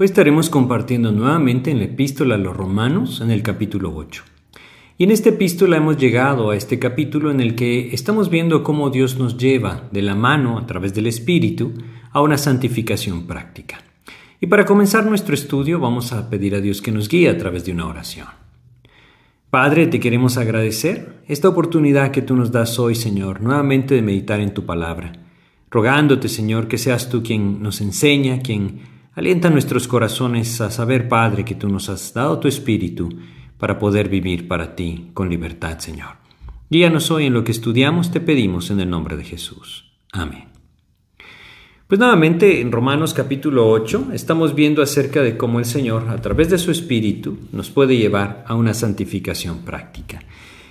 Hoy estaremos compartiendo nuevamente en la epístola a los romanos en el capítulo 8. Y en esta epístola hemos llegado a este capítulo en el que estamos viendo cómo Dios nos lleva de la mano a través del Espíritu a una santificación práctica. Y para comenzar nuestro estudio vamos a pedir a Dios que nos guíe a través de una oración. Padre, te queremos agradecer esta oportunidad que tú nos das hoy, Señor, nuevamente de meditar en tu palabra, rogándote, Señor, que seas tú quien nos enseña, quien Alienta nuestros corazones a saber, Padre, que tú nos has dado tu Espíritu para poder vivir para ti con libertad, Señor. Guíanos hoy en lo que estudiamos, te pedimos en el nombre de Jesús. Amén. Pues nuevamente en Romanos capítulo 8 estamos viendo acerca de cómo el Señor, a través de su Espíritu, nos puede llevar a una santificación práctica.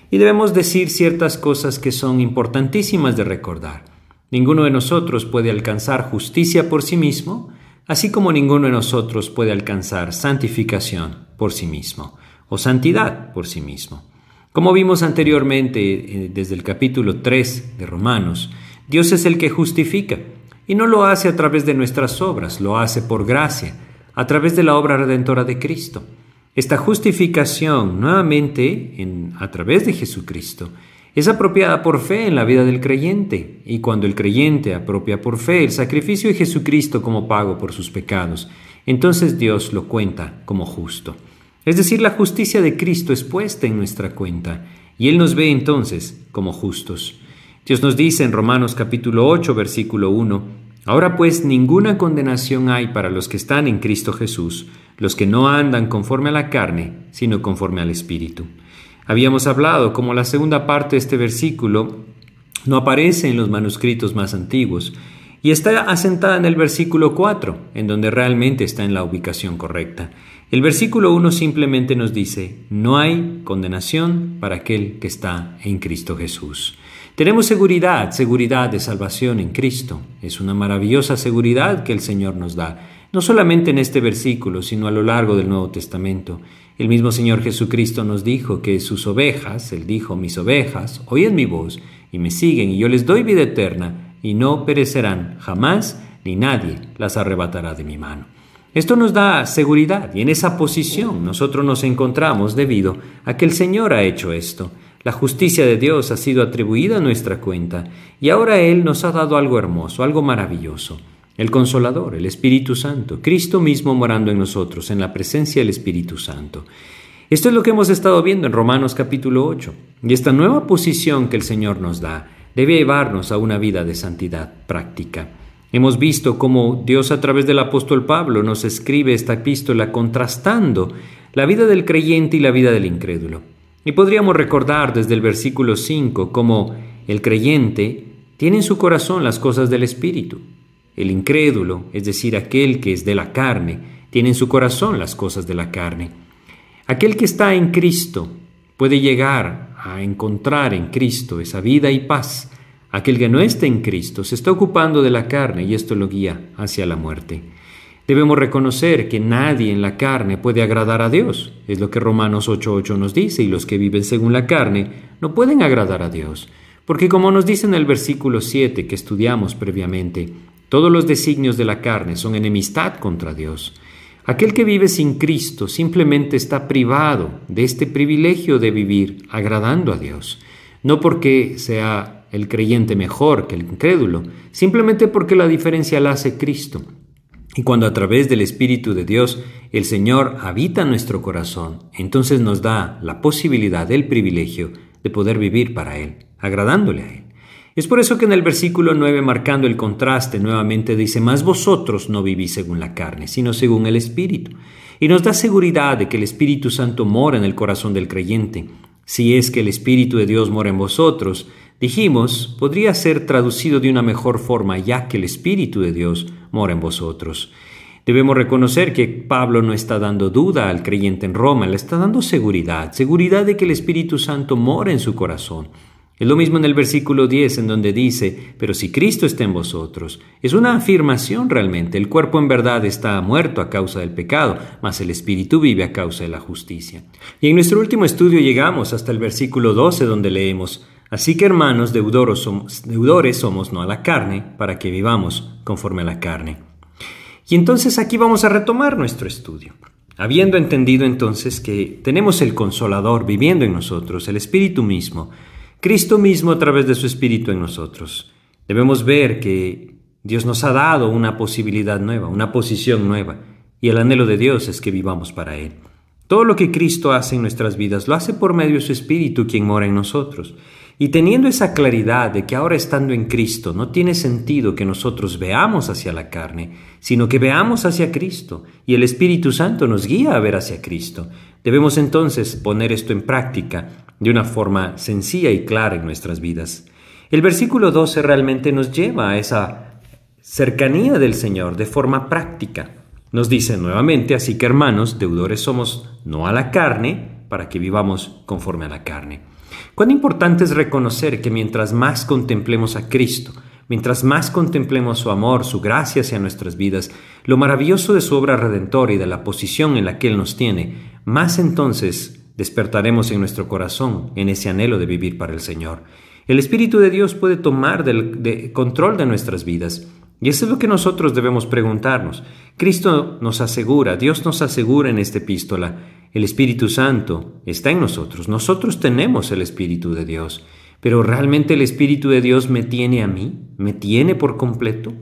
Y debemos decir ciertas cosas que son importantísimas de recordar. Ninguno de nosotros puede alcanzar justicia por sí mismo, así como ninguno de nosotros puede alcanzar santificación por sí mismo o santidad por sí mismo. Como vimos anteriormente eh, desde el capítulo 3 de Romanos, Dios es el que justifica y no lo hace a través de nuestras obras, lo hace por gracia, a través de la obra redentora de Cristo. Esta justificación nuevamente en, a través de Jesucristo es apropiada por fe en la vida del creyente, y cuando el creyente apropia por fe el sacrificio de Jesucristo como pago por sus pecados, entonces Dios lo cuenta como justo. Es decir, la justicia de Cristo es puesta en nuestra cuenta, y Él nos ve entonces como justos. Dios nos dice en Romanos capítulo 8, versículo 1, Ahora pues ninguna condenación hay para los que están en Cristo Jesús, los que no andan conforme a la carne, sino conforme al Espíritu. Habíamos hablado como la segunda parte de este versículo no aparece en los manuscritos más antiguos y está asentada en el versículo 4, en donde realmente está en la ubicación correcta. El versículo 1 simplemente nos dice, no hay condenación para aquel que está en Cristo Jesús. Tenemos seguridad, seguridad de salvación en Cristo. Es una maravillosa seguridad que el Señor nos da no solamente en este versículo, sino a lo largo del Nuevo Testamento. El mismo Señor Jesucristo nos dijo que sus ovejas, Él dijo, mis ovejas, oyen mi voz y me siguen y yo les doy vida eterna y no perecerán jamás ni nadie las arrebatará de mi mano. Esto nos da seguridad y en esa posición nosotros nos encontramos debido a que el Señor ha hecho esto. La justicia de Dios ha sido atribuida a nuestra cuenta y ahora Él nos ha dado algo hermoso, algo maravilloso el Consolador, el Espíritu Santo, Cristo mismo morando en nosotros, en la presencia del Espíritu Santo. Esto es lo que hemos estado viendo en Romanos capítulo 8. Y esta nueva posición que el Señor nos da debe llevarnos a una vida de santidad práctica. Hemos visto cómo Dios a través del apóstol Pablo nos escribe esta epístola contrastando la vida del creyente y la vida del incrédulo. Y podríamos recordar desde el versículo 5 cómo el creyente tiene en su corazón las cosas del Espíritu, el incrédulo, es decir, aquel que es de la carne, tiene en su corazón las cosas de la carne. Aquel que está en Cristo puede llegar a encontrar en Cristo esa vida y paz. Aquel que no está en Cristo se está ocupando de la carne y esto lo guía hacia la muerte. Debemos reconocer que nadie en la carne puede agradar a Dios. Es lo que Romanos 8.8 nos dice, y los que viven según la carne no pueden agradar a Dios. Porque como nos dice en el versículo 7 que estudiamos previamente, todos los designios de la carne son enemistad contra Dios. Aquel que vive sin Cristo simplemente está privado de este privilegio de vivir agradando a Dios, no porque sea el creyente mejor que el incrédulo, simplemente porque la diferencia la hace Cristo. Y cuando a través del Espíritu de Dios el Señor habita nuestro corazón, entonces nos da la posibilidad, el privilegio de poder vivir para Él, agradándole a Él. Es por eso que en el versículo 9, marcando el contraste, nuevamente dice, Mas vosotros no vivís según la carne, sino según el Espíritu. Y nos da seguridad de que el Espíritu Santo mora en el corazón del creyente. Si es que el Espíritu de Dios mora en vosotros, dijimos, podría ser traducido de una mejor forma, ya que el Espíritu de Dios mora en vosotros. Debemos reconocer que Pablo no está dando duda al creyente en Roma, le está dando seguridad, seguridad de que el Espíritu Santo mora en su corazón. Es lo mismo en el versículo 10 en donde dice, pero si Cristo está en vosotros, es una afirmación realmente, el cuerpo en verdad está muerto a causa del pecado, mas el Espíritu vive a causa de la justicia. Y en nuestro último estudio llegamos hasta el versículo 12 donde leemos, Así que hermanos, somos, deudores somos no a la carne, para que vivamos conforme a la carne. Y entonces aquí vamos a retomar nuestro estudio. Habiendo entendido entonces que tenemos el consolador viviendo en nosotros, el Espíritu mismo, Cristo mismo a través de su Espíritu en nosotros, debemos ver que Dios nos ha dado una posibilidad nueva, una posición nueva, y el anhelo de Dios es que vivamos para Él. Todo lo que Cristo hace en nuestras vidas lo hace por medio de su Espíritu quien mora en nosotros. Y teniendo esa claridad de que ahora estando en Cristo no tiene sentido que nosotros veamos hacia la carne, sino que veamos hacia Cristo, y el Espíritu Santo nos guía a ver hacia Cristo, debemos entonces poner esto en práctica de una forma sencilla y clara en nuestras vidas. El versículo 12 realmente nos lleva a esa cercanía del Señor de forma práctica. Nos dice nuevamente, así que hermanos, deudores somos no a la carne, para que vivamos conforme a la carne. Cuán importante es reconocer que mientras más contemplemos a Cristo, mientras más contemplemos su amor, su gracia hacia nuestras vidas, lo maravilloso de su obra redentora y de la posición en la que Él nos tiene, más entonces despertaremos en nuestro corazón en ese anhelo de vivir para el Señor. El Espíritu de Dios puede tomar del control de nuestras vidas. Y eso es lo que nosotros debemos preguntarnos. Cristo nos asegura, Dios nos asegura en esta epístola, el Espíritu Santo está en nosotros. Nosotros tenemos el Espíritu de Dios. Pero ¿realmente el Espíritu de Dios me tiene a mí? ¿Me tiene por completo?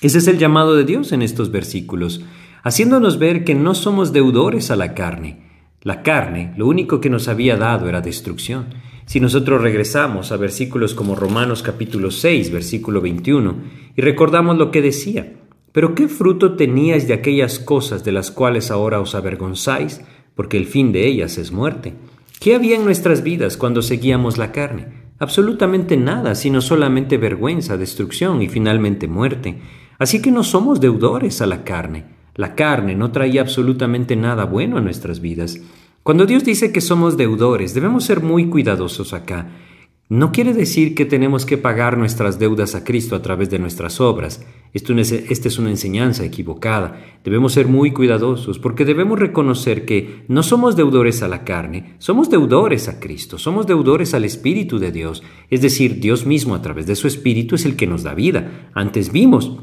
Ese es el llamado de Dios en estos versículos, haciéndonos ver que no somos deudores a la carne. La carne lo único que nos había dado era destrucción. Si nosotros regresamos a versículos como Romanos capítulo 6, versículo 21, y recordamos lo que decía, pero ¿qué fruto teníais de aquellas cosas de las cuales ahora os avergonzáis? porque el fin de ellas es muerte. ¿Qué había en nuestras vidas cuando seguíamos la carne? Absolutamente nada, sino solamente vergüenza, destrucción y finalmente muerte. Así que no somos deudores a la carne. La carne no traía absolutamente nada bueno a nuestras vidas. Cuando Dios dice que somos deudores, debemos ser muy cuidadosos acá. No quiere decir que tenemos que pagar nuestras deudas a Cristo a través de nuestras obras. Esta es una enseñanza equivocada. Debemos ser muy cuidadosos porque debemos reconocer que no somos deudores a la carne, somos deudores a Cristo, somos deudores al Espíritu de Dios. Es decir, Dios mismo a través de su Espíritu es el que nos da vida. Antes vimos,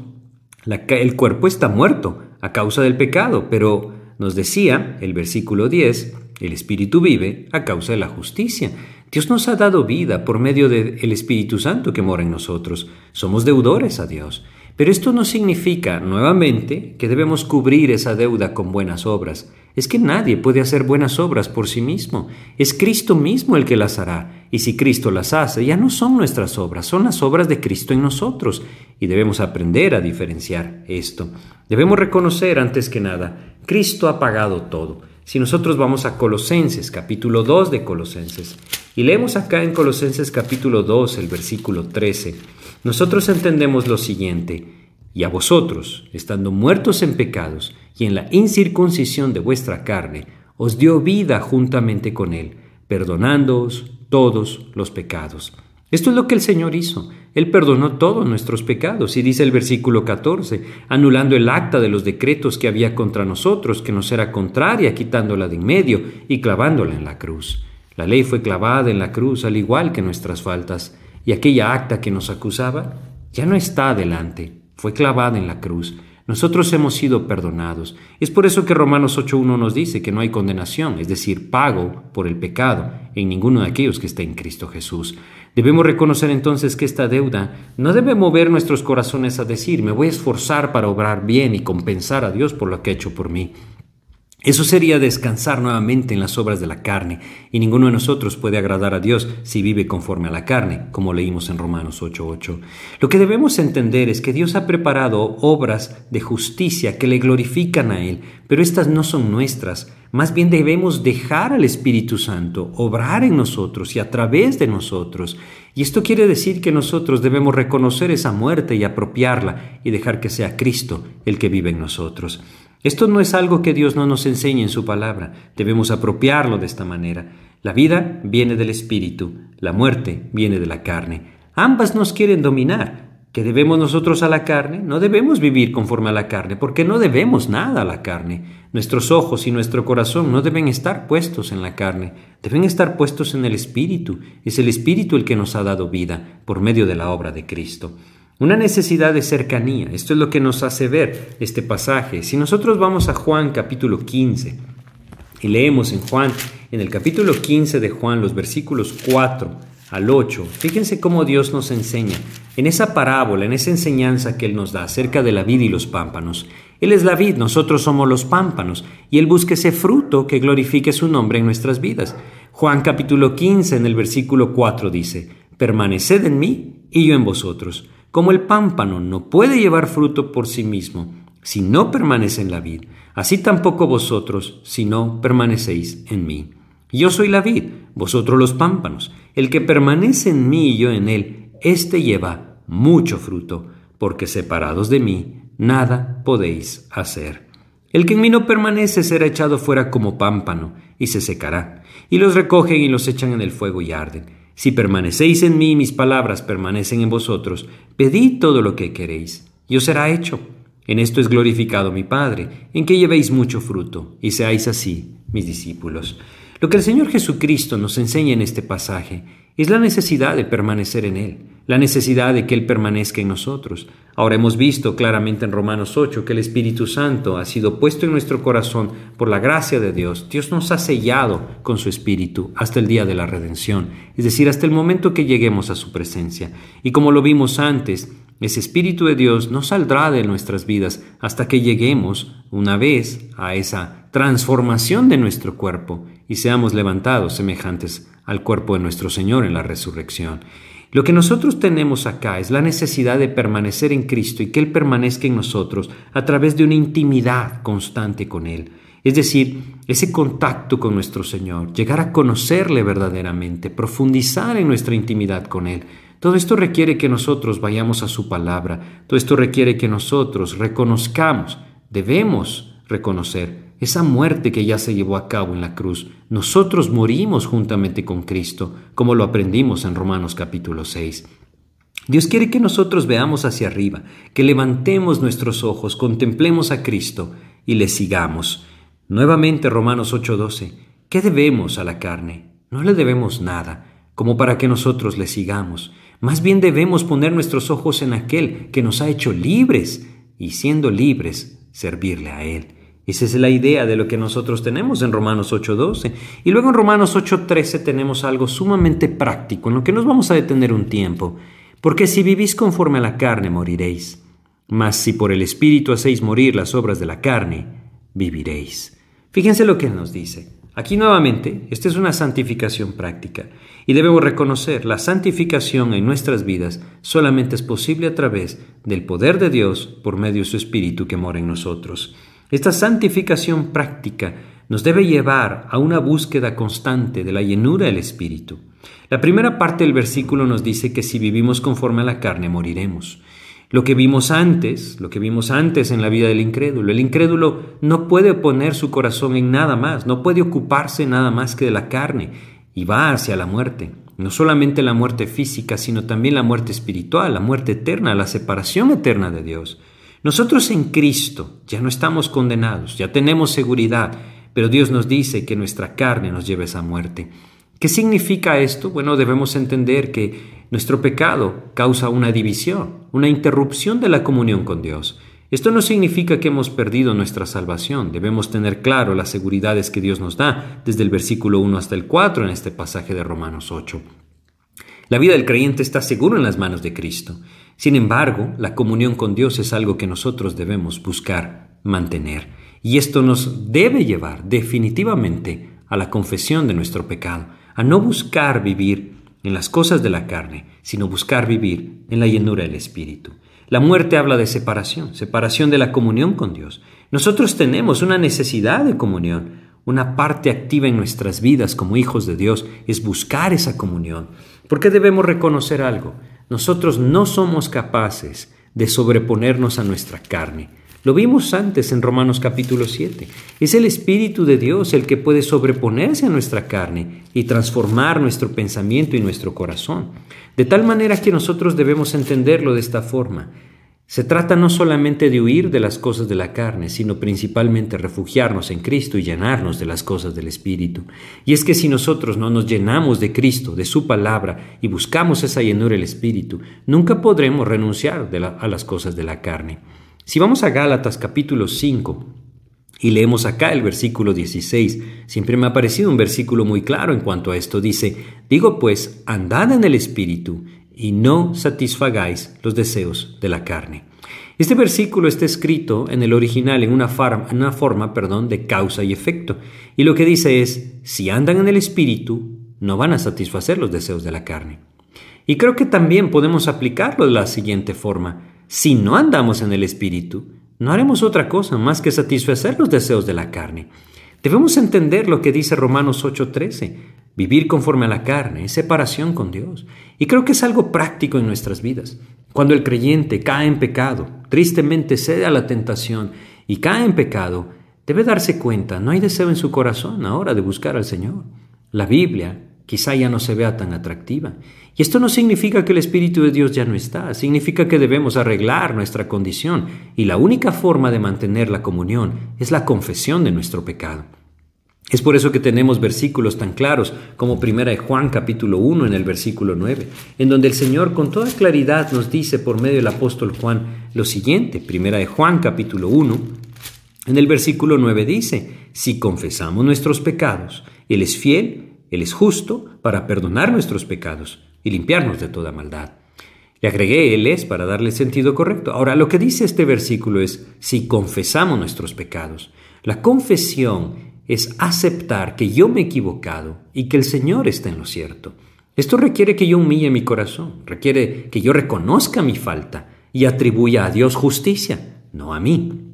el cuerpo está muerto a causa del pecado, pero nos decía el versículo 10, el Espíritu vive a causa de la justicia. Dios nos ha dado vida por medio del Espíritu Santo que mora en nosotros. Somos deudores a Dios. Pero esto no significa, nuevamente, que debemos cubrir esa deuda con buenas obras. Es que nadie puede hacer buenas obras por sí mismo. Es Cristo mismo el que las hará. Y si Cristo las hace, ya no son nuestras obras, son las obras de Cristo en nosotros. Y debemos aprender a diferenciar esto. Debemos reconocer, antes que nada, Cristo ha pagado todo. Si nosotros vamos a Colosenses, capítulo 2 de Colosenses, y leemos acá en Colosenses capítulo 2, el versículo 13, nosotros entendemos lo siguiente, y a vosotros, estando muertos en pecados y en la incircuncisión de vuestra carne, os dio vida juntamente con él, perdonándoos todos los pecados. Esto es lo que el Señor hizo. Él perdonó todos nuestros pecados y dice el versículo 14, anulando el acta de los decretos que había contra nosotros, que nos era contraria, quitándola de en medio y clavándola en la cruz. La ley fue clavada en la cruz al igual que nuestras faltas, y aquella acta que nos acusaba ya no está adelante, fue clavada en la cruz. Nosotros hemos sido perdonados. Es por eso que Romanos 8.1 nos dice que no hay condenación, es decir, pago por el pecado en ninguno de aquellos que está en Cristo Jesús. Debemos reconocer entonces que esta deuda no debe mover nuestros corazones a decir, me voy a esforzar para obrar bien y compensar a Dios por lo que ha hecho por mí. Eso sería descansar nuevamente en las obras de la carne, y ninguno de nosotros puede agradar a Dios si vive conforme a la carne, como leímos en Romanos 8:8. Lo que debemos entender es que Dios ha preparado obras de justicia que le glorifican a Él, pero estas no son nuestras. Más bien debemos dejar al Espíritu Santo obrar en nosotros y a través de nosotros. Y esto quiere decir que nosotros debemos reconocer esa muerte y apropiarla y dejar que sea Cristo el que vive en nosotros. Esto no es algo que Dios no nos enseñe en su palabra, debemos apropiarlo de esta manera. La vida viene del espíritu, la muerte viene de la carne. Ambas nos quieren dominar. ¿Que debemos nosotros a la carne? No debemos vivir conforme a la carne, porque no debemos nada a la carne. Nuestros ojos y nuestro corazón no deben estar puestos en la carne, deben estar puestos en el Espíritu. Es el Espíritu el que nos ha dado vida por medio de la obra de Cristo. Una necesidad de cercanía. Esto es lo que nos hace ver este pasaje. Si nosotros vamos a Juan capítulo 15 y leemos en Juan, en el capítulo 15 de Juan, los versículos 4 al 8, fíjense cómo Dios nos enseña en esa parábola, en esa enseñanza que Él nos da acerca de la vid y los pámpanos. Él es la vid, nosotros somos los pámpanos, y Él busca ese fruto que glorifique su nombre en nuestras vidas. Juan capítulo 15 en el versículo 4 dice, Permaneced en mí y yo en vosotros. Como el pámpano no puede llevar fruto por sí mismo si no permanece en la vid, así tampoco vosotros si no permanecéis en mí. Yo soy la vid, vosotros los pámpanos. El que permanece en mí y yo en él, éste lleva mucho fruto, porque separados de mí, nada podéis hacer. El que en mí no permanece será echado fuera como pámpano, y se secará, y los recogen y los echan en el fuego y arden. Si permanecéis en mí y mis palabras permanecen en vosotros, pedid todo lo que queréis, y os será hecho. En esto es glorificado mi Padre, en que llevéis mucho fruto, y seáis así mis discípulos. Lo que el Señor Jesucristo nos enseña en este pasaje es la necesidad de permanecer en Él, la necesidad de que Él permanezca en nosotros. Ahora hemos visto claramente en Romanos 8 que el Espíritu Santo ha sido puesto en nuestro corazón por la gracia de Dios. Dios nos ha sellado con su Espíritu hasta el día de la redención, es decir, hasta el momento que lleguemos a su presencia. Y como lo vimos antes, ese Espíritu de Dios no saldrá de nuestras vidas hasta que lleguemos una vez a esa transformación de nuestro cuerpo y seamos levantados semejantes al cuerpo de nuestro Señor en la resurrección. Lo que nosotros tenemos acá es la necesidad de permanecer en Cristo y que Él permanezca en nosotros a través de una intimidad constante con Él. Es decir, ese contacto con nuestro Señor, llegar a conocerle verdaderamente, profundizar en nuestra intimidad con Él. Todo esto requiere que nosotros vayamos a su palabra, todo esto requiere que nosotros reconozcamos, debemos reconocer esa muerte que ya se llevó a cabo en la cruz. Nosotros morimos juntamente con Cristo, como lo aprendimos en Romanos capítulo 6. Dios quiere que nosotros veamos hacia arriba, que levantemos nuestros ojos, contemplemos a Cristo y le sigamos. Nuevamente Romanos 8:12. ¿Qué debemos a la carne? No le debemos nada, como para que nosotros le sigamos. Más bien debemos poner nuestros ojos en aquel que nos ha hecho libres y siendo libres, servirle a Él. Esa es la idea de lo que nosotros tenemos en Romanos 8.12. Y luego en Romanos 8.13 tenemos algo sumamente práctico en lo que nos vamos a detener un tiempo. Porque si vivís conforme a la carne, moriréis. Mas si por el Espíritu hacéis morir las obras de la carne, viviréis. Fíjense lo que nos dice. Aquí nuevamente, esta es una santificación práctica. Y debemos reconocer, la santificación en nuestras vidas solamente es posible a través del poder de Dios por medio de su Espíritu que mora en nosotros. Esta santificación práctica nos debe llevar a una búsqueda constante de la llenura del Espíritu. La primera parte del versículo nos dice que si vivimos conforme a la carne moriremos. Lo que vimos antes, lo que vimos antes en la vida del incrédulo, el incrédulo no puede poner su corazón en nada más, no puede ocuparse nada más que de la carne y va hacia la muerte. No solamente la muerte física, sino también la muerte espiritual, la muerte eterna, la separación eterna de Dios. Nosotros en Cristo ya no estamos condenados, ya tenemos seguridad, pero Dios nos dice que nuestra carne nos lleva a esa muerte. ¿Qué significa esto? Bueno, debemos entender que nuestro pecado causa una división, una interrupción de la comunión con Dios. Esto no significa que hemos perdido nuestra salvación. Debemos tener claro las seguridades que Dios nos da desde el versículo 1 hasta el 4 en este pasaje de Romanos 8. La vida del creyente está seguro en las manos de Cristo. Sin embargo, la comunión con Dios es algo que nosotros debemos buscar mantener. Y esto nos debe llevar definitivamente a la confesión de nuestro pecado, a no buscar vivir en las cosas de la carne, sino buscar vivir en la llenura del Espíritu. La muerte habla de separación, separación de la comunión con Dios. Nosotros tenemos una necesidad de comunión, una parte activa en nuestras vidas como hijos de Dios es buscar esa comunión. Porque debemos reconocer algo. Nosotros no somos capaces de sobreponernos a nuestra carne. Lo vimos antes en Romanos capítulo 7. Es el Espíritu de Dios el que puede sobreponerse a nuestra carne y transformar nuestro pensamiento y nuestro corazón. De tal manera que nosotros debemos entenderlo de esta forma. Se trata no solamente de huir de las cosas de la carne, sino principalmente refugiarnos en Cristo y llenarnos de las cosas del Espíritu. Y es que si nosotros no nos llenamos de Cristo, de su palabra, y buscamos esa llenura del Espíritu, nunca podremos renunciar a las cosas de la carne. Si vamos a Gálatas capítulo 5 y leemos acá el versículo 16, siempre me ha parecido un versículo muy claro en cuanto a esto. Dice, digo pues, andad en el Espíritu y no satisfagáis los deseos de la carne. Este versículo está escrito en el original en una, forma perdón, de causa y efecto, y lo que dice es, si andan en el Espíritu, no van a satisfacer los deseos de la carne. Y creo que también podemos aplicarlo de la siguiente forma, si no andamos en el Espíritu, no haremos otra cosa más que satisfacer los deseos de la carne. Debemos entender lo que dice Romanos 8:13. Vivir conforme a la carne es separación con Dios. Y creo que es algo práctico en nuestras vidas. Cuando el creyente cae en pecado, tristemente cede a la tentación y cae en pecado, debe darse cuenta, no hay deseo en su corazón ahora de buscar al Señor. La Biblia quizá ya no se vea tan atractiva. Y esto no significa que el Espíritu de Dios ya no está, significa que debemos arreglar nuestra condición y la única forma de mantener la comunión es la confesión de nuestro pecado. Es por eso que tenemos versículos tan claros como Primera de Juan capítulo 1 en el versículo 9, en donde el Señor con toda claridad nos dice por medio del apóstol Juan lo siguiente. Primera de Juan capítulo 1 en el versículo 9 dice, si confesamos nuestros pecados, Él es fiel, Él es justo para perdonar nuestros pecados y limpiarnos de toda maldad. Le agregué Él es para darle sentido correcto. Ahora, lo que dice este versículo es, si confesamos nuestros pecados. La confesión es aceptar que yo me he equivocado y que el Señor está en lo cierto. Esto requiere que yo humille mi corazón, requiere que yo reconozca mi falta y atribuya a Dios justicia, no a mí.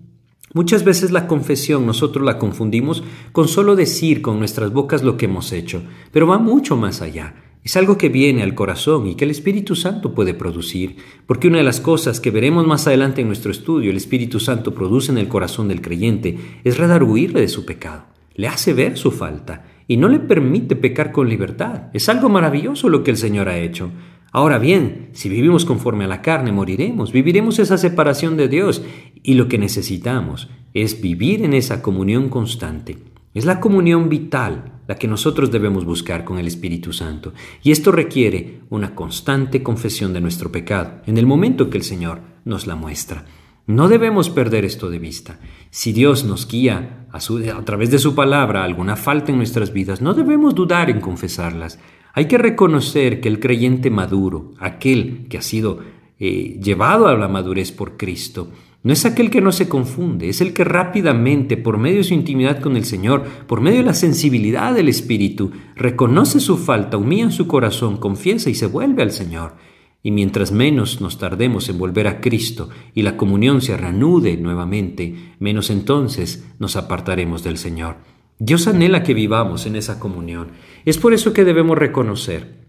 Muchas veces la confesión nosotros la confundimos con solo decir con nuestras bocas lo que hemos hecho, pero va mucho más allá. Es algo que viene al corazón y que el Espíritu Santo puede producir, porque una de las cosas que veremos más adelante en nuestro estudio, el Espíritu Santo produce en el corazón del creyente, es redarguirle de su pecado le hace ver su falta y no le permite pecar con libertad. Es algo maravilloso lo que el Señor ha hecho. Ahora bien, si vivimos conforme a la carne, moriremos, viviremos esa separación de Dios y lo que necesitamos es vivir en esa comunión constante. Es la comunión vital la que nosotros debemos buscar con el Espíritu Santo. Y esto requiere una constante confesión de nuestro pecado en el momento que el Señor nos la muestra. No debemos perder esto de vista. Si Dios nos guía a, través de su palabra alguna falta en nuestras vidas, no debemos dudar en confesarlas. Hay que reconocer que el creyente maduro, aquel que ha sido eh, llevado a la madurez por Cristo, no es aquel que no se confunde, es el que rápidamente, por medio de su intimidad con el Señor, por medio de la sensibilidad del Espíritu, reconoce su falta, humilla en su corazón, confiesa y se vuelve al Señor. Y mientras menos nos tardemos en volver a Cristo y la comunión se reanude nuevamente, menos entonces nos apartaremos del Señor. Dios anhela que vivamos en esa comunión. Es por eso que debemos reconocer.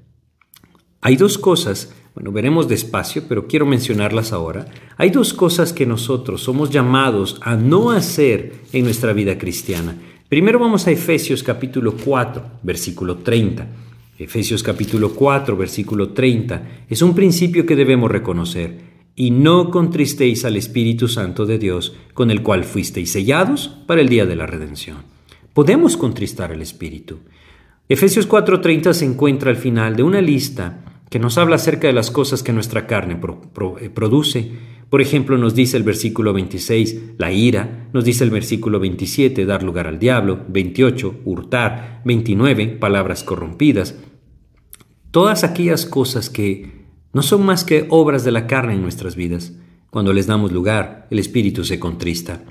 Hay dos cosas, bueno, veremos despacio, pero quiero mencionarlas ahora. Hay dos cosas que nosotros somos llamados a no hacer en nuestra vida cristiana. Primero vamos a Efesios capítulo 4, versículo 30. Efesios capítulo 4, versículo 30, es un principio que debemos reconocer. Y no contristéis al Espíritu Santo de Dios, con el cual fuisteis sellados para el día de la redención. Podemos contristar al Espíritu. Efesios 4:30 se encuentra al final de una lista que nos habla acerca de las cosas que nuestra carne eh, produce. Por ejemplo, nos dice el versículo 26, la ira, nos dice el versículo 27, dar lugar al diablo, 28, hurtar, 29, palabras corrompidas. todas aquellas cosas que no son más que obras de la carne en nuestras vidas. Cuando les damos lugar, el espíritu se contrista.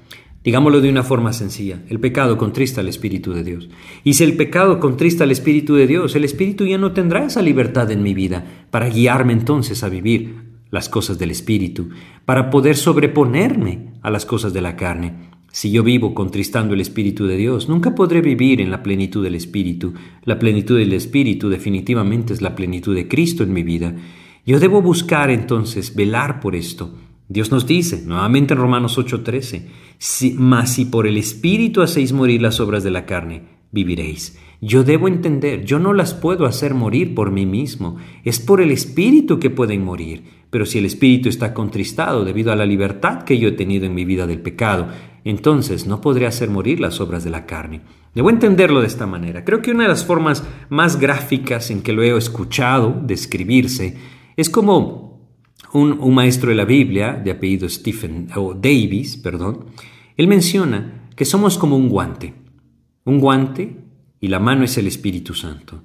Digámoslo de una forma sencilla, el pecado contrista al Espíritu de Dios. Y si el pecado contrista al Espíritu de Dios, el Espíritu ya no tendrá esa libertad en mi vida para guiarme entonces a vivir las cosas del Espíritu, para poder sobreponerme a las cosas de la carne. Si yo vivo contristando el Espíritu de Dios, nunca podré vivir en la plenitud del Espíritu. La plenitud del Espíritu definitivamente es la plenitud de Cristo en mi vida. Yo debo buscar entonces velar por esto Dios nos dice, nuevamente en Romanos 8:13, mas si por el Espíritu hacéis morir las obras de la carne, viviréis. Yo debo entender, yo no las puedo hacer morir por mí mismo, es por el Espíritu que pueden morir. Pero si el Espíritu está contristado debido a la libertad que yo he tenido en mi vida del pecado, entonces no podré hacer morir las obras de la carne. Debo entenderlo de esta manera. Creo que una de las formas más gráficas en que lo he escuchado describirse es como un, maestro de la Biblia, de apellido Stephen, o Davis, perdón, él menciona que somos como un guante. Un guante y la mano es el Espíritu Santo.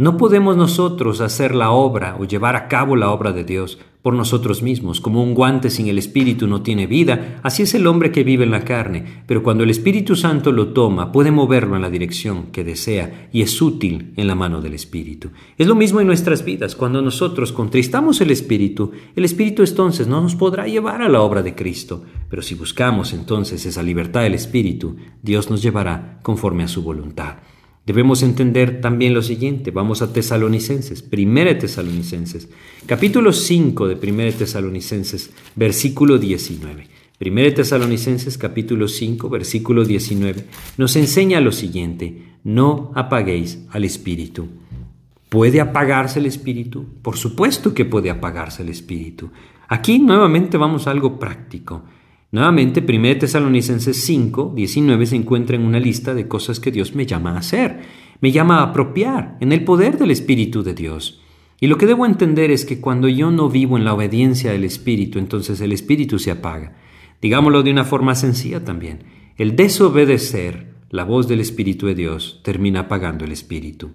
No podemos nosotros hacer la obra o llevar a cabo la obra de Dios por nosotros mismos. Como un guante sin el Espíritu no tiene vida, así es el hombre que vive en la carne. Pero cuando el Espíritu Santo lo toma, puede moverlo en la dirección que desea y es útil en la mano del Espíritu. Es lo mismo en nuestras vidas. Cuando nosotros contristamos el Espíritu, el Espíritu entonces no nos podrá llevar a la obra de Cristo. Pero si buscamos entonces esa libertad del Espíritu, Dios nos llevará conforme a su voluntad. Debemos entender también lo siguiente, vamos a Tesalonicenses, 1 Tesalonicenses, capítulo 5 de 1 Tesalonicenses, versículo 19. 1 Tesalonicenses capítulo 5, versículo 19, nos enseña lo siguiente, no apaguéis al Espíritu. ¿Puede apagarse el Espíritu? Por supuesto que puede apagarse el Espíritu. Aquí nuevamente vamos a algo práctico. Nuevamente, 1 Tesalonicenses 5, 19 se encuentra en una lista de cosas que Dios me llama a hacer, me llama a apropiar en el poder del Espíritu de Dios. Y lo que debo entender es que cuando yo no vivo en la obediencia del Espíritu, entonces el Espíritu se apaga. Digámoslo de una forma sencilla también. El desobedecer la voz del Espíritu de Dios termina apagando el Espíritu.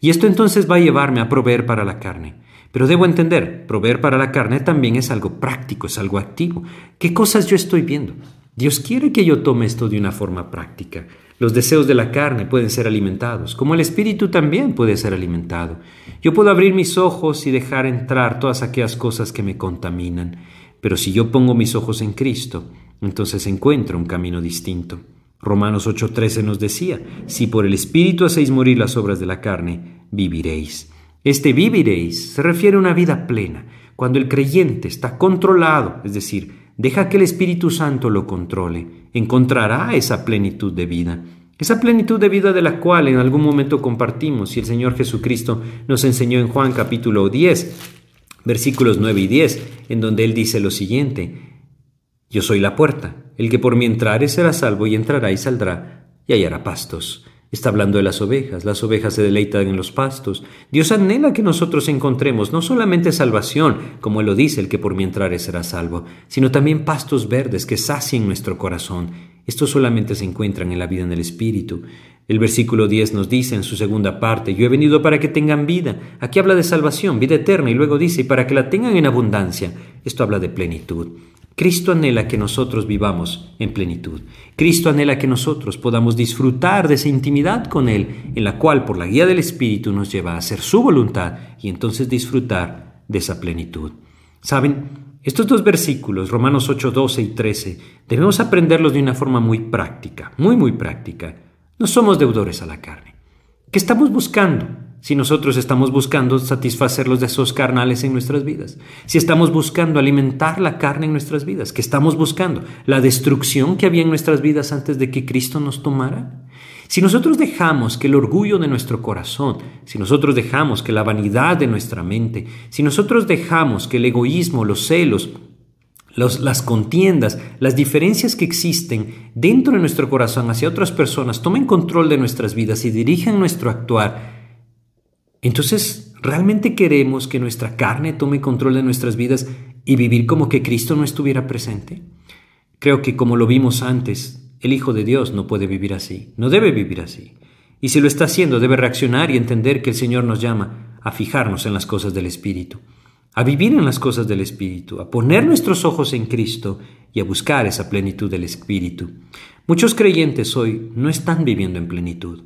Y esto entonces va a llevarme a proveer para la carne. Pero debo entender, proveer para la carne también es algo práctico, es algo activo. ¿Qué cosas yo estoy viendo? Dios quiere que yo tome esto de una forma práctica. Los deseos de la carne pueden ser alimentados, como el espíritu también puede ser alimentado. Yo puedo abrir mis ojos y dejar entrar todas aquellas cosas que me contaminan, pero si yo pongo mis ojos en Cristo, entonces encuentro un camino distinto. Romanos 8:13 nos decía, si por el espíritu hacéis morir las obras de la carne, viviréis. Este viviréis se refiere a una vida plena, cuando el creyente está controlado, es decir, deja que el Espíritu Santo lo controle, encontrará esa plenitud de vida. Esa plenitud de vida de la cual en algún momento compartimos y el Señor Jesucristo nos enseñó en Juan capítulo 10, versículos 9 y 10, en donde Él dice lo siguiente, Yo soy la puerta, el que por mí entrare será salvo y entrará y saldrá y hallará pastos. Está hablando de las ovejas. Las ovejas se deleitan en los pastos. Dios anhela que nosotros encontremos no solamente salvación, como Él lo dice, el que por mí entrare será salvo, sino también pastos verdes que sacien nuestro corazón. Estos solamente se encuentran en la vida en el Espíritu. El versículo 10 nos dice en su segunda parte, yo he venido para que tengan vida. Aquí habla de salvación, vida eterna, y luego dice, para que la tengan en abundancia. Esto habla de plenitud. Cristo anhela que nosotros vivamos en plenitud. Cristo anhela que nosotros podamos disfrutar de esa intimidad con Él, en la cual por la guía del Espíritu nos lleva a hacer su voluntad y entonces disfrutar de esa plenitud. Saben, estos dos versículos, Romanos 8, 12 y 13, debemos aprenderlos de una forma muy práctica, muy, muy práctica. No somos deudores a la carne. ¿Qué estamos buscando? Si nosotros estamos buscando satisfacer los deseos carnales en nuestras vidas, si estamos buscando alimentar la carne en nuestras vidas, que estamos buscando la destrucción que había en nuestras vidas antes de que Cristo nos tomara. Si nosotros dejamos que el orgullo de nuestro corazón, si nosotros dejamos que la vanidad de nuestra mente, si nosotros dejamos que el egoísmo, los celos, las contiendas, las diferencias que existen dentro de nuestro corazón hacia otras personas tomen control de nuestras vidas y dirijan nuestro actuar, entonces, ¿realmente queremos que nuestra carne tome control de nuestras vidas y vivir como que Cristo no estuviera presente? Creo que como lo vimos antes, el Hijo de Dios no puede vivir así, no debe vivir así. Y si lo está haciendo, debe reaccionar y entender que el Señor nos llama a fijarnos en las cosas del Espíritu, a vivir en las cosas del Espíritu, a poner nuestros ojos en Cristo y a buscar esa plenitud del Espíritu. Muchos creyentes hoy no están viviendo en plenitud.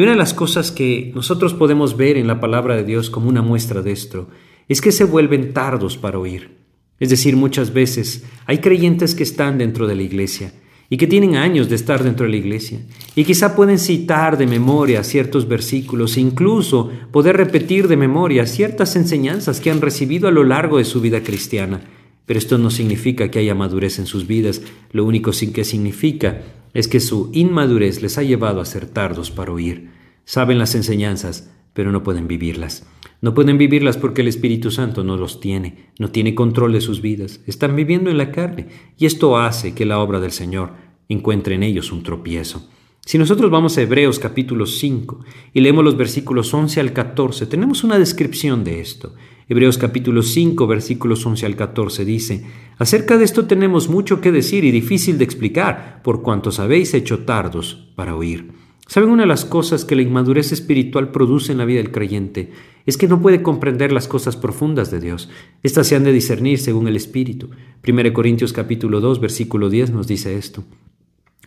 Y una de las cosas que nosotros podemos ver en la palabra de Dios como una muestra de esto es que se vuelven tardos para oír. Es decir, muchas veces hay creyentes que están dentro de la iglesia y que tienen años de estar dentro de la iglesia y quizá pueden citar de memoria ciertos versículos incluso poder repetir de memoria ciertas enseñanzas que han recibido a lo largo de su vida cristiana. Pero esto no significa que haya madurez en sus vidas, lo único sin que significa es que su inmadurez les ha llevado a ser tardos para oír. Saben las enseñanzas, pero no pueden vivirlas. No pueden vivirlas porque el Espíritu Santo no los tiene, no tiene control de sus vidas, están viviendo en la carne y esto hace que la obra del Señor encuentre en ellos un tropiezo. Si nosotros vamos a Hebreos capítulo 5 y leemos los versículos 11 al 14, tenemos una descripción de esto. Hebreos capítulo 5 versículos 11 al 14 dice, Acerca de esto tenemos mucho que decir y difícil de explicar, por cuantos habéis hecho tardos para oír. ¿Saben una de las cosas que la inmadurez espiritual produce en la vida del creyente? Es que no puede comprender las cosas profundas de Dios. Estas se han de discernir según el Espíritu. 1 Corintios capítulo 2 versículo 10 nos dice esto.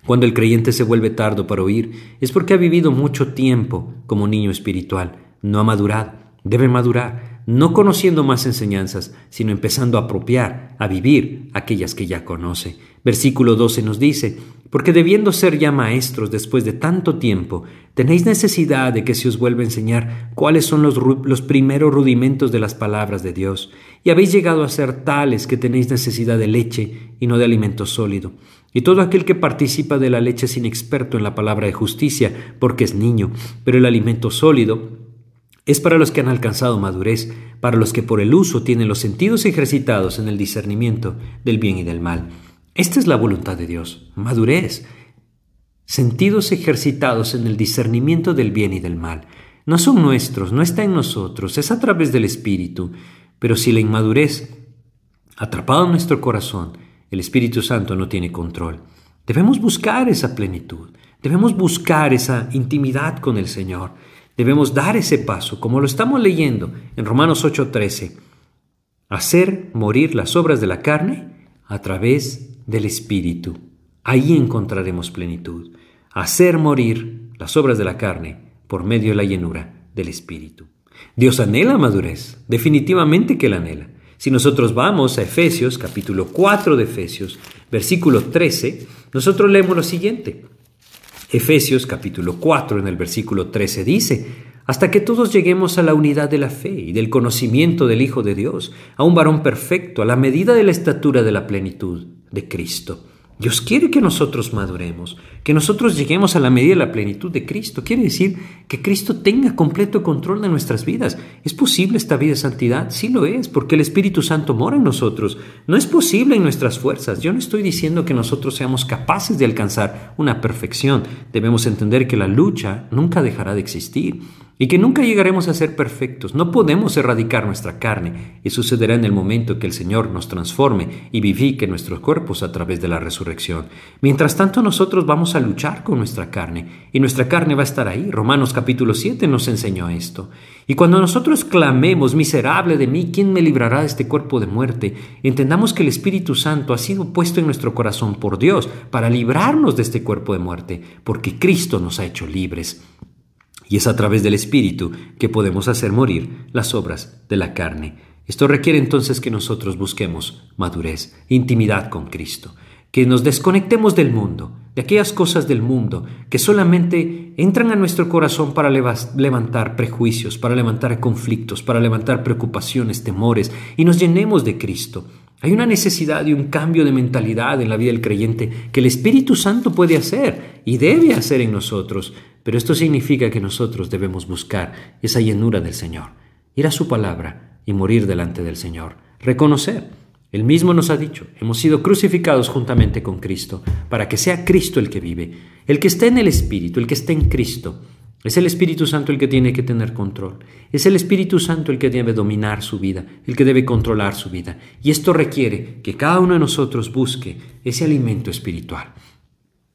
Cuando el creyente se vuelve tardo para oír, es porque ha vivido mucho tiempo como niño espiritual, no ha madurado, debe madurar, no conociendo más enseñanzas, sino empezando a apropiar, a vivir aquellas que ya conoce. Versículo 12 nos dice, porque debiendo ser ya maestros después de tanto tiempo, tenéis necesidad de que se os vuelva a enseñar cuáles son los, primeros rudimentos de las palabras de Dios, y habéis llegado a ser tales que tenéis necesidad de leche y no de alimento sólido. Y todo aquel que participa de la leche es inexperto en la palabra de justicia, porque es niño, pero el alimento sólido es para los que han alcanzado madurez, para los que por el uso tienen los sentidos ejercitados en el discernimiento del bien y del mal. Esta es la voluntad de Dios, madurez, sentidos ejercitados en el discernimiento del bien y del mal. No son nuestros, no está en nosotros, es a través del Espíritu. Pero si la inmadurez, atrapada en nuestro corazón, el Espíritu Santo no tiene control, debemos buscar esa plenitud, debemos buscar esa intimidad con el Señor, debemos dar ese paso, como lo estamos leyendo en Romanos 8:13, hacer morir las obras de la carne a través del Espíritu. Ahí encontraremos plenitud. Hacer morir las obras de la carne por medio de la llenura del Espíritu. Dios anhela madurez, definitivamente que la anhela. Si nosotros vamos a Efesios, capítulo 4 de Efesios, versículo 13, nosotros leemos lo siguiente. Efesios capítulo 4 en el versículo 13 dice, hasta que todos lleguemos a la unidad de la fe y del conocimiento del Hijo de Dios, a un varón perfecto, a la medida de la estatura de la plenitud de Cristo. Dios quiere que nosotros maduremos, que nosotros lleguemos a la medida de la plenitud de Cristo. Quiere decir que Cristo tenga completo control de nuestras vidas. ¿Es posible esta vida de santidad? Sí lo es, porque el Espíritu Santo mora en nosotros. No es posible en nuestras fuerzas. Yo no estoy diciendo que nosotros seamos capaces de alcanzar una perfección. Debemos entender que la lucha nunca dejará de existir y que nunca llegaremos a ser perfectos. No podemos erradicar nuestra carne y sucederá en el momento que el Señor nos transforme y vivifique nuestros cuerpos a través de la resurrección. Mientras tanto nosotros vamos a luchar con nuestra carne y nuestra carne va a estar ahí. Romanos capítulo 7 nos enseñó esto. Y cuando nosotros clamemos, miserable de mí, ¿quién me librará de este cuerpo de muerte? Entendamos que el Espíritu Santo ha sido puesto en nuestro corazón por Dios para librarnos de este cuerpo de muerte, porque Cristo nos ha hecho libres. Y es a través del Espíritu que podemos hacer morir las obras de la carne. Esto requiere entonces que nosotros busquemos madurez, intimidad con Cristo, que nos desconectemos del mundo, de aquellas cosas del mundo que solamente entran a nuestro corazón para levantar prejuicios, para levantar conflictos, para levantar preocupaciones, temores, y nos llenemos de Cristo. Hay una necesidad y un cambio de mentalidad en la vida del creyente que el Espíritu Santo puede hacer y debe hacer en nosotros, pero esto significa que nosotros debemos buscar esa llenura del Señor, ir a su palabra y morir delante del Señor, reconocer. Él mismo nos ha dicho, hemos sido crucificados juntamente con Cristo, para que sea Cristo el que vive, el que está en el Espíritu, el que está en Cristo. Es el Espíritu Santo el que tiene que tener control. Es el Espíritu Santo el que debe dominar su vida, el que debe controlar su vida. Y esto requiere que cada uno de nosotros busque ese alimento espiritual.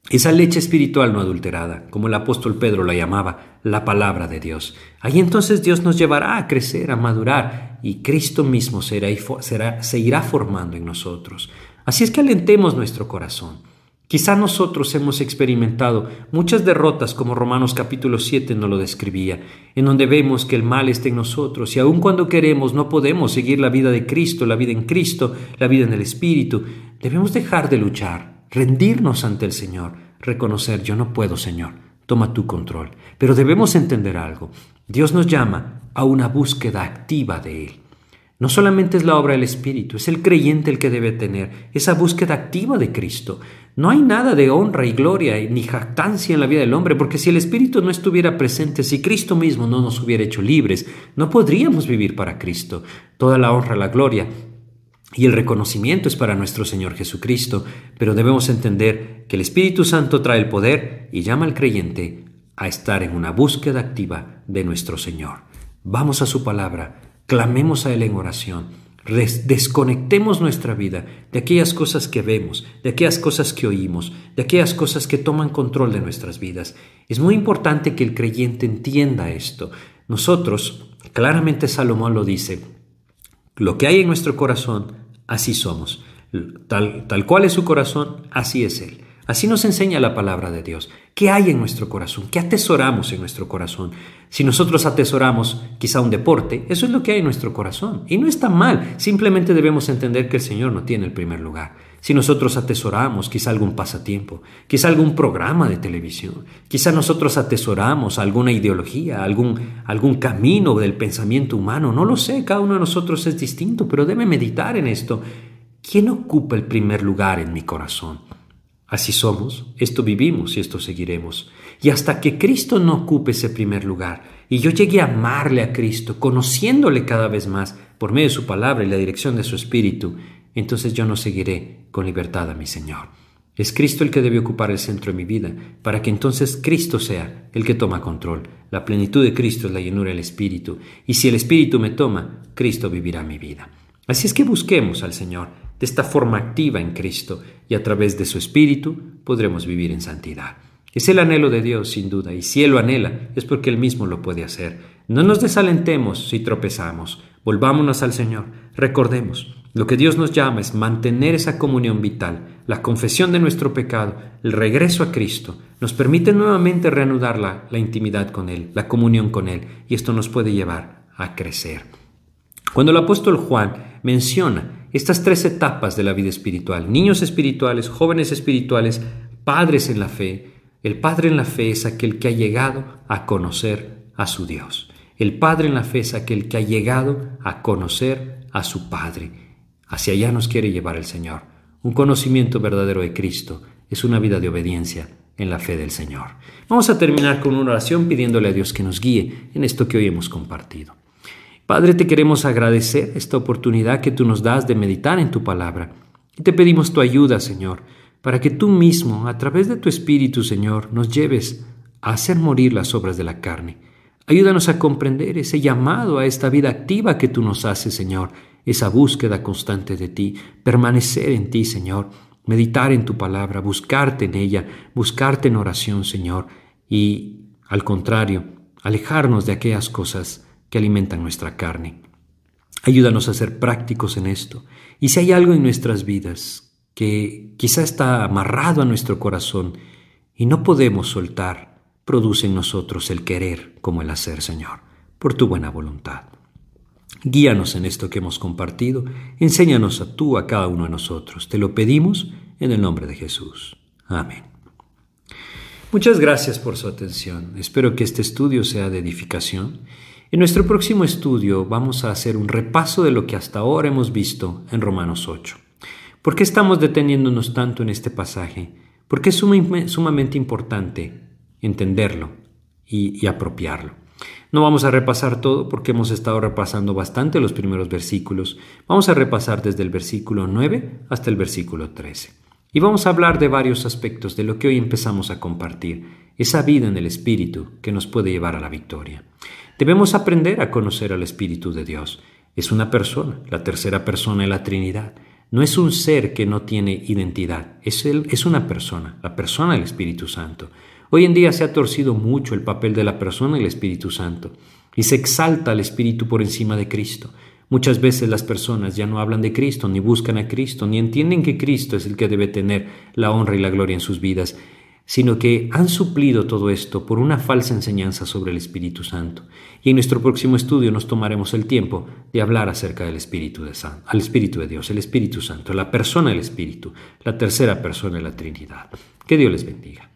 esa leche espiritual no adulterada, como el apóstol Pedro la llamaba, la palabra de Dios. Ahí entonces Dios nos llevará a crecer, a madurar, y Cristo mismo será, será, se irá formando en nosotros. Así es que alentemos nuestro corazón. Quizá nosotros hemos experimentado muchas derrotas como Romanos capítulo 7 nos lo describía, en donde vemos que el mal está en nosotros y aun cuando queremos no podemos seguir la vida de Cristo, la vida en Cristo, la vida en el Espíritu. Debemos dejar de luchar, rendirnos ante el Señor, reconocer, yo no puedo, Señor, toma tu control. Pero debemos entender algo, Dios nos llama a una búsqueda activa de Él. No solamente es la obra del Espíritu, es el creyente el que debe tener esa búsqueda activa de Cristo. No hay nada de honra y gloria ni jactancia en la vida del hombre, porque si el Espíritu no estuviera presente, si Cristo mismo no nos hubiera hecho libres, no podríamos vivir para Cristo. Toda la honra, la gloria y el reconocimiento es para nuestro Señor Jesucristo, pero debemos entender que el Espíritu Santo trae el poder y llama al creyente a estar en una búsqueda activa de nuestro Señor. Vamos a su palabra, clamemos a Él en oración, desconectemos nuestra vida de aquellas cosas que vemos, de aquellas cosas que oímos, de aquellas cosas que toman control de nuestras vidas. Es muy importante que el creyente entienda esto. Nosotros, claramente Salomón lo dice, lo que hay en nuestro corazón, así somos. Tal, tal cual es su corazón, así es Él. Así nos enseña la palabra de Dios. ¿Qué hay en nuestro corazón? ¿Qué atesoramos en nuestro corazón? Si nosotros atesoramos quizá un deporte, eso es lo que hay en nuestro corazón. Y no está mal, simplemente debemos entender que el Señor no tiene el primer lugar. Si nosotros atesoramos quizá algún pasatiempo, quizá algún programa de televisión, quizá nosotros atesoramos alguna ideología, algún, algún camino del pensamiento humano, no lo sé, cada uno de nosotros es distinto, pero debe meditar en esto. ¿Quién ocupa el primer lugar en mi corazón? Así somos, esto vivimos y esto seguiremos. Y hasta que Cristo no ocupe ese primer lugar y yo llegue a amarle a Cristo, conociéndole cada vez más por medio de su palabra y la dirección de su Espíritu, entonces yo no seguiré con libertad a mi Señor. Es Cristo el que debe ocupar el centro de mi vida, para que entonces Cristo sea el que toma control. La plenitud de Cristo es la llenura del Espíritu, y si el Espíritu me toma, Cristo vivirá mi vida. Así es que busquemos al Señor de esta forma activa en Cristo, y a través de su Espíritu podremos vivir en santidad. Es el anhelo de Dios, sin duda, y si Él lo anhela, es porque Él mismo lo puede hacer. No nos desalentemos si tropezamos, volvámonos al Señor, recordemos, lo que Dios nos llama es mantener esa comunión vital, la confesión de nuestro pecado, el regreso a Cristo, nos permite nuevamente reanudar la, la intimidad con Él, la comunión con Él, y esto nos puede llevar a crecer. Cuando el apóstol Juan menciona estas tres etapas de la vida espiritual, niños espirituales, jóvenes espirituales, padres en la fe, el padre en la fe es aquel que ha llegado a conocer a su Dios. El padre en la fe es aquel que ha llegado a conocer a su Padre. Hacia allá nos quiere llevar el Señor. Un conocimiento verdadero de Cristo es una vida de obediencia en la fe del Señor. Vamos a terminar con una oración pidiéndole a Dios que nos guíe en esto que hoy hemos compartido. Padre, te queremos agradecer esta oportunidad que tú nos das de meditar en tu palabra. Y te pedimos tu ayuda, Señor, para que tú mismo, a través de tu Espíritu, Señor, nos lleves a hacer morir las obras de la carne. Ayúdanos a comprender ese llamado a esta vida activa que tú nos haces, Señor, esa búsqueda constante de ti, permanecer en ti, Señor, meditar en tu palabra, buscarte en ella, buscarte en oración, Señor, y al contrario, alejarnos de aquellas cosas que alimentan nuestra carne. Ayúdanos a ser prácticos en esto. Y si hay algo en nuestras vidas que quizá está amarrado a nuestro corazón y no podemos soltar, produce en nosotros el querer como el hacer, Señor, por tu buena voluntad. Guíanos en esto que hemos compartido, enséñanos a tú, a cada uno de nosotros. Te lo pedimos en el nombre de Jesús. Amén. Muchas gracias por su atención. Espero que este estudio sea de edificación. En nuestro próximo estudio vamos a hacer un repaso de lo que hasta ahora hemos visto en Romanos 8. ¿Por qué estamos deteniéndonos tanto en este pasaje? Porque es sumamente importante entenderlo y, y apropiarlo. No vamos a repasar todo porque hemos estado repasando bastante los primeros versículos. Vamos a repasar desde el versículo 9 hasta el versículo 13. Y vamos a hablar de varios aspectos de lo que hoy empezamos a compartir, esa vida en el Espíritu que nos puede llevar a la victoria. Debemos aprender a conocer al Espíritu de Dios. Es una persona, la tercera persona de la Trinidad. No es un ser que no tiene identidad, es, es una persona, la persona del Espíritu Santo. Hoy en día se ha torcido mucho el papel de la persona y el Espíritu Santo y se exalta al Espíritu por encima de Cristo. Muchas veces las personas ya no hablan de Cristo, ni buscan a Cristo, ni entienden que Cristo es el que debe tener la honra y la gloria en sus vidas, sino que han suplido todo esto por una falsa enseñanza sobre el Espíritu Santo. Y en nuestro próximo estudio nos tomaremos el tiempo de hablar acerca del Espíritu de Santo, al Espíritu de Dios, el Espíritu Santo, la persona del Espíritu, la tercera persona de la Trinidad. Que Dios les bendiga.